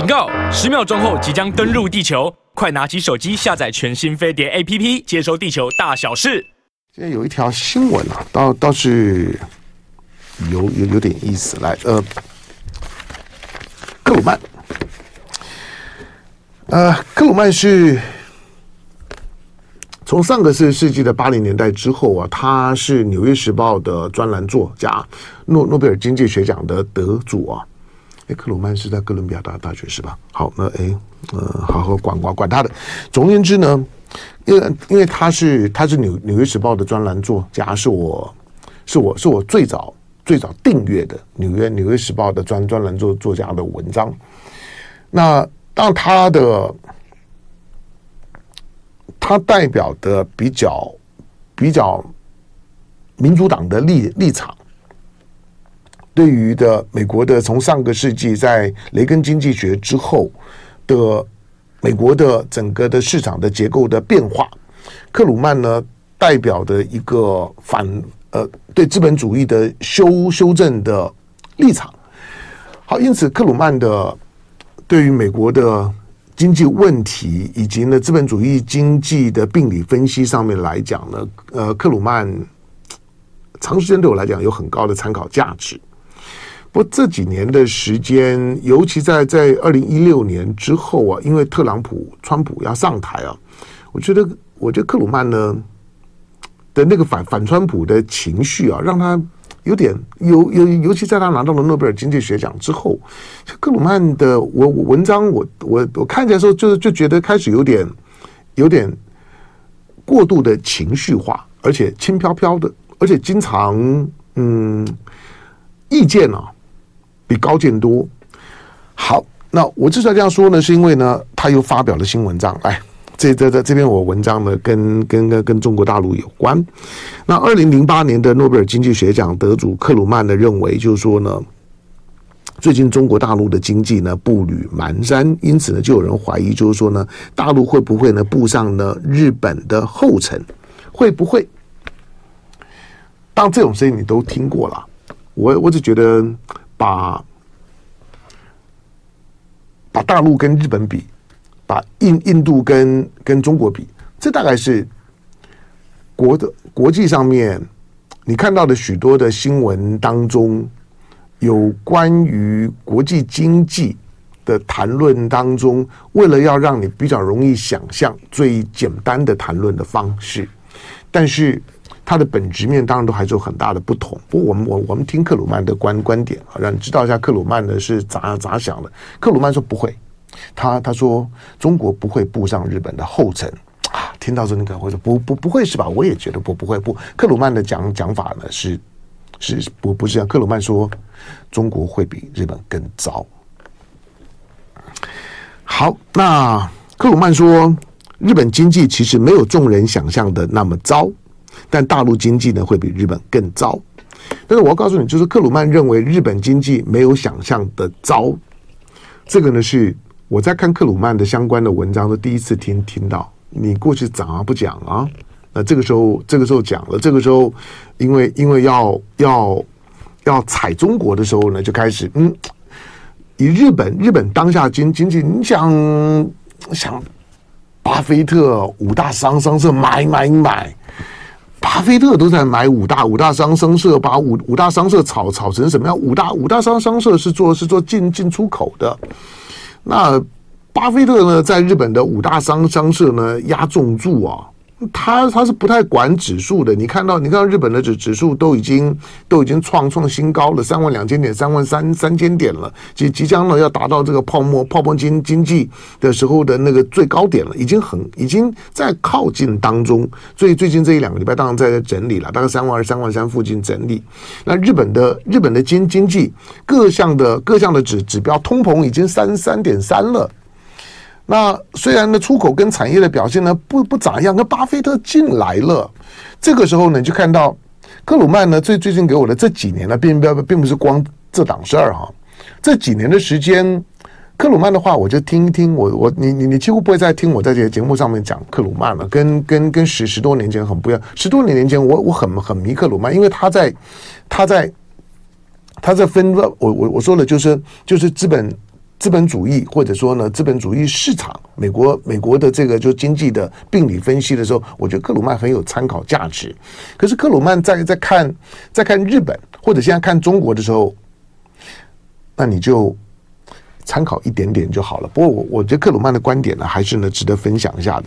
警告！十秒钟后即将登陆地球，快拿起手机下载全新飞碟 APP，接收地球大小事。今天有一条新闻啊，倒倒是有有有点意思。来，呃，克鲁曼，呃，克鲁曼是从上个世世纪的八零年代之后啊，他是《纽约时报》的专栏作家，诺诺贝尔经济学奖的得主啊。哎，克鲁曼是在哥伦比亚大大学是吧？好，那哎，呃，好好管管管他的。总而言之呢，因为因为他是他是纽纽约时报的专栏作家，是我是我是我最早最早订阅的纽约纽约时报的专专栏作作家的文章。那当他的他代表的比较比较民主党的立立场。对于的美国的从上个世纪在雷根经济学之后的美国的整个的市场的结构的变化，克鲁曼呢代表的一个反呃对资本主义的修修正的立场。好，因此克鲁曼的对于美国的经济问题以及呢资本主义经济的病理分析上面来讲呢，呃，克鲁曼长时间对我来讲有很高的参考价值。不过这几年的时间，尤其在在二零一六年之后啊，因为特朗普、川普要上台啊，我觉得，我觉得克鲁曼呢的那个反反川普的情绪啊，让他有点尤尤尤其在他拿到了诺贝尔经济学奖之后，克鲁曼的我文章我我我看起来时候，就就觉得开始有点有点过度的情绪化，而且轻飘飘的，而且经常嗯意见啊。比高见多。好，那我之所以这样说呢，是因为呢，他又发表了新文章。来，这这这这篇我文章呢，跟跟跟跟中国大陆有关。那二零零八年的诺贝尔经济学奖得主克鲁曼呢，认为就是说呢，最近中国大陆的经济呢步履蹒跚，因此呢，就有人怀疑，就是说呢，大陆会不会呢步上呢日本的后尘？会不会？当这种声音你都听过了，我我只觉得。把把大陆跟日本比，把印印度跟跟中国比，这大概是国的国际上面你看到的许多的新闻当中，有关于国际经济的谈论当中，为了要让你比较容易想象最简单的谈论的方式，但是。它的本质面当然都还是有很大的不同。不过我们我我们听克鲁曼的观观点啊，让你知道一下克鲁曼呢是咋咋想的。克鲁曼说不会，他他说中国不会步上日本的后尘啊。听到这你可能会说不不不会是吧？我也觉得不不会不。克鲁曼的讲讲法呢是是不不是这样。克鲁曼说中国会比日本更糟。好，那克鲁曼说日本经济其实没有众人想象的那么糟。但大陆经济呢会比日本更糟，但是我要告诉你，就是克鲁曼认为日本经济没有想象的糟，这个呢是我在看克鲁曼的相关的文章的第一次听听到。你过去讲啊不讲啊？那这个时候这个时候讲了，这个时候因为因为要要要踩中国的时候呢，就开始嗯，以日本日本当下经经济，你想想巴菲特五大商商社买买买。巴菲特都在买五大五大商商社，把五五大商社炒炒成什么样？五大五大商商社是做是做进进出口的，那巴菲特呢，在日本的五大商商社呢压重注啊。他他是不太管指数的，你看到你看到日本的指指数都已经都已经创创新高了，三万两千点，三万三三千点了，即即将呢要达到这个泡沫泡沫经经济的时候的那个最高点了，已经很已经在靠近当中。所以最近这一两个礼拜当然在整理了，大概三万二三万三附近整理。那日本的日本的经经济各项的各项的指指标，通膨已经三三点三了。那虽然呢，出口跟产业的表现呢不不咋样，那巴菲特进来了，这个时候呢，就看到克鲁曼呢最最近给我的这几年呢，并并并不是光这档事儿哈，这几年的时间，克鲁曼的话我就听一听，我我你你你几乎不会再听我在这些节目上面讲克鲁曼了，跟跟跟十十多年前很不一样，十多年年前我我很很迷克鲁曼，因为他在他在他在分我我我说的就是就是资本。资本主义或者说呢资本主义市场，美国美国的这个就经济的病理分析的时候，我觉得克鲁曼很有参考价值。可是克鲁曼在在看在看日本或者现在看中国的时候，那你就参考一点点就好了。不过我我觉得克鲁曼的观点呢，还是呢值得分享一下的。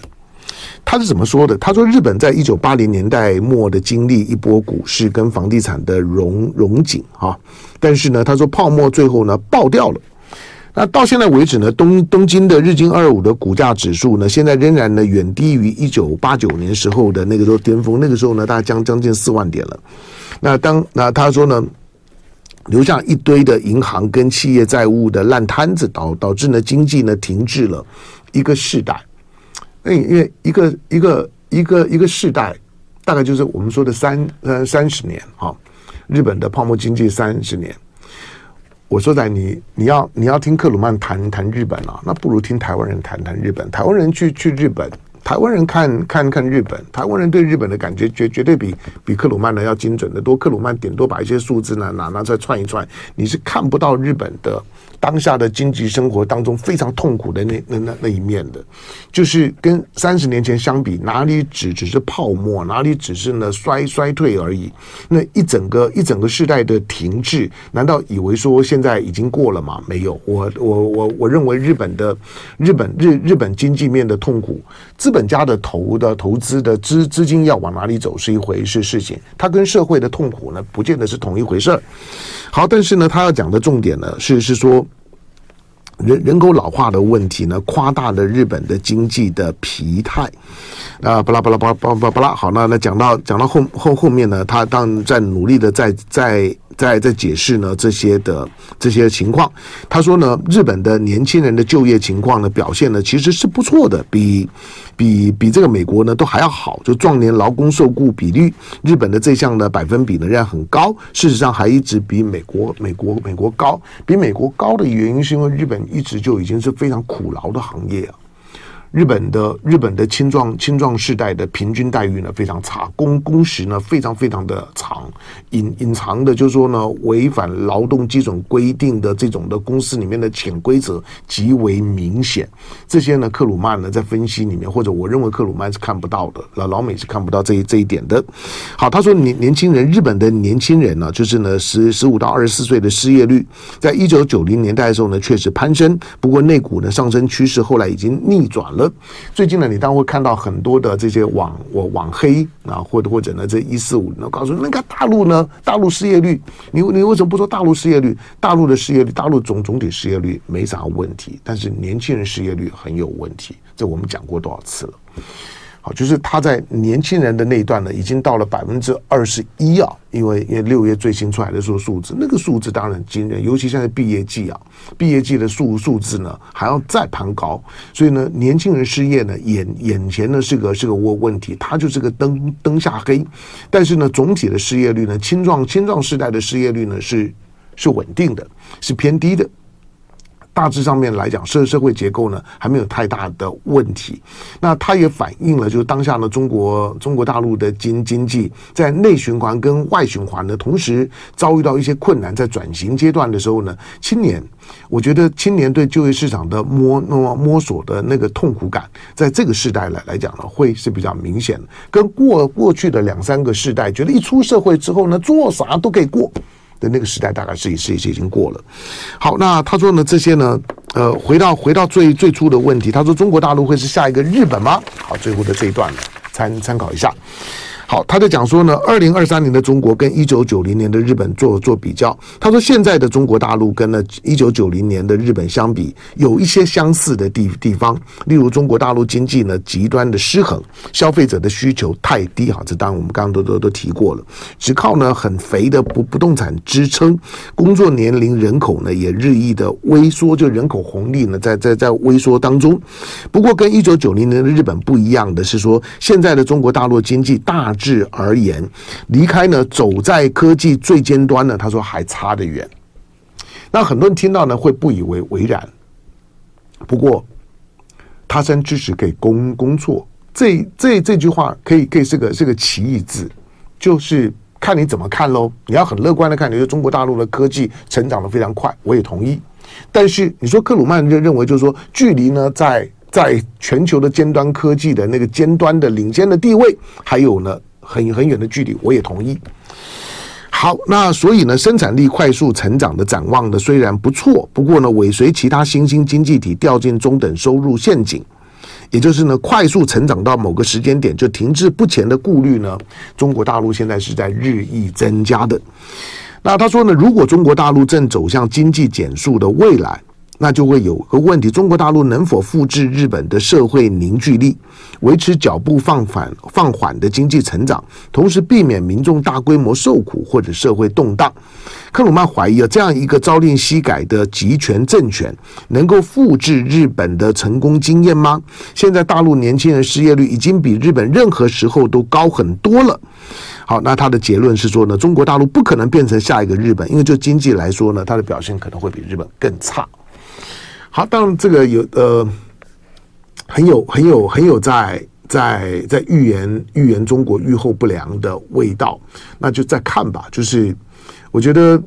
他是怎么说的？他说，日本在一九八零年代末的经历一波股市跟房地产的融融景哈，但是呢，他说泡沫最后呢爆掉了。那到现在为止呢，东东京的日经二五的股价指数呢，现在仍然呢远低于一九八九年时候的那个时候巅峰，那个时候呢大概将将近四万点了。那当那他说呢，留下一堆的银行跟企业债务的烂摊子，导导致呢经济呢停滞了一个世代。那因为一个一个一个一个世代，大概就是我们说的三呃三十年啊，日本的泡沫经济三十年。我说在你你要你要听克鲁曼谈谈日本啊，那不如听台湾人谈谈日本。台湾人去去日本，台湾人看看看日本，台湾人对日本的感觉绝绝对比比克鲁曼呢要精准的多。克鲁曼顶多把一些数字呢拿拿出来串一串，你是看不到日本的。当下的经济生活当中非常痛苦的那那那那一面的，就是跟三十年前相比，哪里只只是泡沫，哪里只是呢衰衰退而已。那一整个一整个世代的停滞，难道以为说现在已经过了吗？没有，我我我我认为日本的日本日日本经济面的痛苦，资本家的投的投资的资资金要往哪里走是一回事事情，它跟社会的痛苦呢，不见得是同一回事儿。好，但是呢，他要讲的重点呢，是是说人人口老化的问题呢，夸大了日本的经济的疲态。啊，巴拉巴拉巴拉巴拉巴拉。好，那那讲到讲到后后后面呢，他当在努力的在在。在在解释呢这些的这些情况，他说呢，日本的年轻人的就业情况呢表现呢其实是不错的，比比比这个美国呢都还要好。就壮年劳工受雇比率，日本的这项的百分比呢仍然很高，事实上还一直比美国美国美国高。比美国高的原因是因为日本一直就已经是非常苦劳的行业啊。日本的日本的青壮青壮世代的平均待遇呢非常差，工工时呢非常非常的长，隐隐藏的就是说呢违反劳动基准规定的这种的公司里面的潜规则极为明显。这些呢克鲁曼呢在分析里面，或者我认为克鲁曼是看不到的，老老美是看不到这一这一点的。好，他说年年轻人，日本的年轻人呢，就是呢十十五到二十四岁的失业率，在一九九零年代的时候呢确实攀升，不过内股呢上升趋势后来已经逆转了。最近呢，你当然会看到很多的这些网我网黑啊，或者或者呢，这一四五，我告诉，那个大陆呢，大陆失业率，你你为什么不说大陆失业率？大陆的失业率，大陆总总体失业率没啥问题，但是年轻人失业率很有问题，这我们讲过多少次了。好，就是他在年轻人的那一段呢，已经到了百分之二十一啊，因为因为六月最新出来的说数字，那个数字当然惊人，尤其现在毕业季啊，毕业季的数数字呢还要再攀高，所以呢，年轻人失业呢，眼眼前呢是个是个问问题，它就是个灯灯下黑，但是呢，总体的失业率呢，青壮青壮世代的失业率呢是是稳定的，是偏低的。大致上面来讲，社社会结构呢还没有太大的问题。那它也反映了，就是当下呢，中国中国大陆的经经济在内循环跟外循环呢，同时遭遇到一些困难，在转型阶段的时候呢，青年，我觉得青年对就业市场的摸摸摸索的那个痛苦感，在这个时代来来讲呢，会是比较明显的，跟过过去的两三个世代，觉得一出社会之后呢，做啥都可以过。那个时代大概是是是已经过了。好，那他说呢，这些呢，呃，回到回到最最初的问题，他说中国大陆会是下一个日本吗？好，最后的这一段，参参考一下。好，他在讲说呢，二零二三年的中国跟一九九零年的日本做做比较。他说，现在的中国大陆跟呢一九九零年的日本相比，有一些相似的地地方，例如中国大陆经济呢极端的失衡，消费者的需求太低。哈，这当然我们刚刚都都都提过了，只靠呢很肥的不不动产支撑，工作年龄人口呢也日益的萎缩，就人口红利呢在在在萎缩当中。不过跟一九九零年的日本不一样的是说，现在的中国大陆经济大。质而言，离开呢，走在科技最尖端呢，他说还差得远。那很多人听到呢，会不以为为然。不过，他山之石可以攻攻错，这这这句话可以可以是个是个奇异字，就是看你怎么看喽。你要很乐观的看，你说中国大陆的科技成长的非常快，我也同意。但是你说克鲁曼就认为，就是说距离呢，在在全球的尖端科技的那个尖端的领先的地位，还有呢很很远的距离，我也同意。好，那所以呢，生产力快速成长的展望呢，虽然不错，不过呢，尾随其他新兴经济体掉进中等收入陷阱，也就是呢，快速成长到某个时间点就停滞不前的顾虑呢，中国大陆现在是在日益增加的。那他说呢，如果中国大陆正走向经济减速的未来。那就会有个问题：中国大陆能否复制日本的社会凝聚力，维持脚步放缓放缓的经济成长，同时避免民众大规模受苦或者社会动荡？克鲁曼怀疑啊，这样一个朝令夕改的集权政权能够复制日本的成功经验吗？现在大陆年轻人失业率已经比日本任何时候都高很多了。好，那他的结论是说呢，中国大陆不可能变成下一个日本，因为就经济来说呢，它的表现可能会比日本更差。好，当然这个有呃，很有很有很有在在在预言预言中国预后不良的味道，那就再看吧。就是我觉得，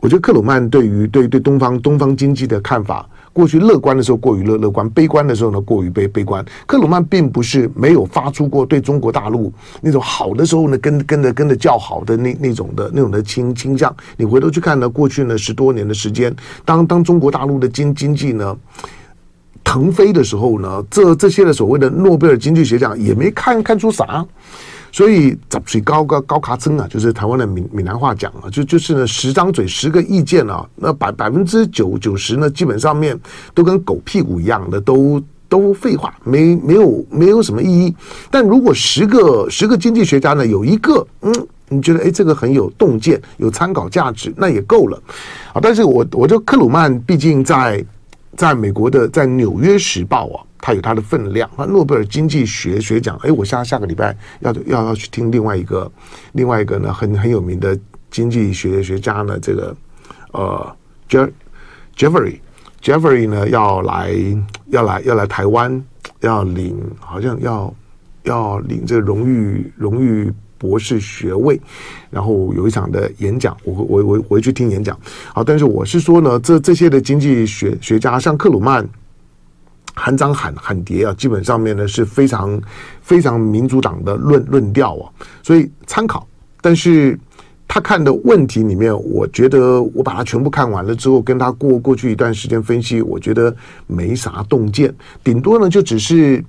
我觉得克鲁曼对于对对东方东方经济的看法。过去乐观的时候过于乐乐观，悲观的时候呢过于悲悲观。克鲁曼并不是没有发出过对中国大陆那种好的时候呢跟跟着跟着叫好的那那种的那种的倾倾向。你回头去看呢，过去呢十多年的时间，当当中国大陆的经经济呢腾飞的时候呢，这这些的所谓的诺贝尔经济学奖也没看看出啥。所以“嘴高高高卡称”啊，就是台湾的闽闽南话讲啊，就就是呢，十张嘴十个意见啊，那百百分之九九十呢，基本上面都跟狗屁股一样的，都都废话，没没有没有什么意义。但如果十个十个经济学家呢，有一个嗯，你觉得哎，这个很有洞见，有参考价值，那也够了。啊，但是我我就克鲁曼毕竟在在美国的在《纽约时报》啊。它有它的分量。那诺贝尔经济学学奖，哎，我下下个礼拜要要要去听另外一个另外一个呢，很很有名的经济学学家呢，这个呃，Je Jeffrey Jeffrey 呢要来要来要来台湾，要领好像要要领这个荣誉荣誉博士学位，然后有一场的演讲，我我我回去听演讲。好，但是我是说呢，这这些的经济学学家，像克鲁曼。喊涨喊喊跌啊，基本上面呢是非常非常民主党的论论调啊，所以参考。但是他看的问题里面，我觉得我把它全部看完了之后，跟他过过去一段时间分析，我觉得没啥洞见，顶多呢就只是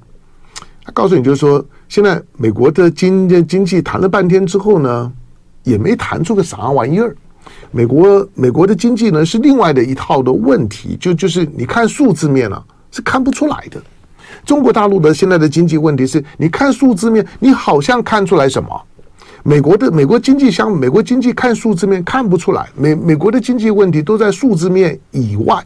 他告诉你，就是说现在美国的经经济谈了半天之后呢，也没谈出个啥玩意儿。美国美国的经济呢是另外的一套的问题，就就是你看数字面了啊。是看不出来的。中国大陆的现在的经济问题是，你看数字面，你好像看出来什么？美国的美国经济相，美国经济看数字面看不出来。美美国的经济问题都在数字面以外。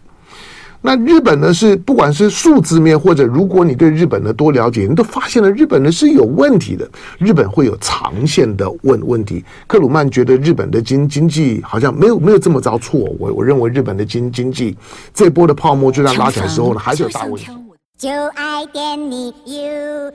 那日本呢？是不管是数字面，或者如果你对日本的多了解，你都发现了日本呢是有问题的。日本会有长线的问问题。克鲁曼觉得日本的经经济好像没有没有这么着错。我我认为日本的经经济这波的泡沫就算拉起来的时候呢，还是有大问题。就爱点你 UFO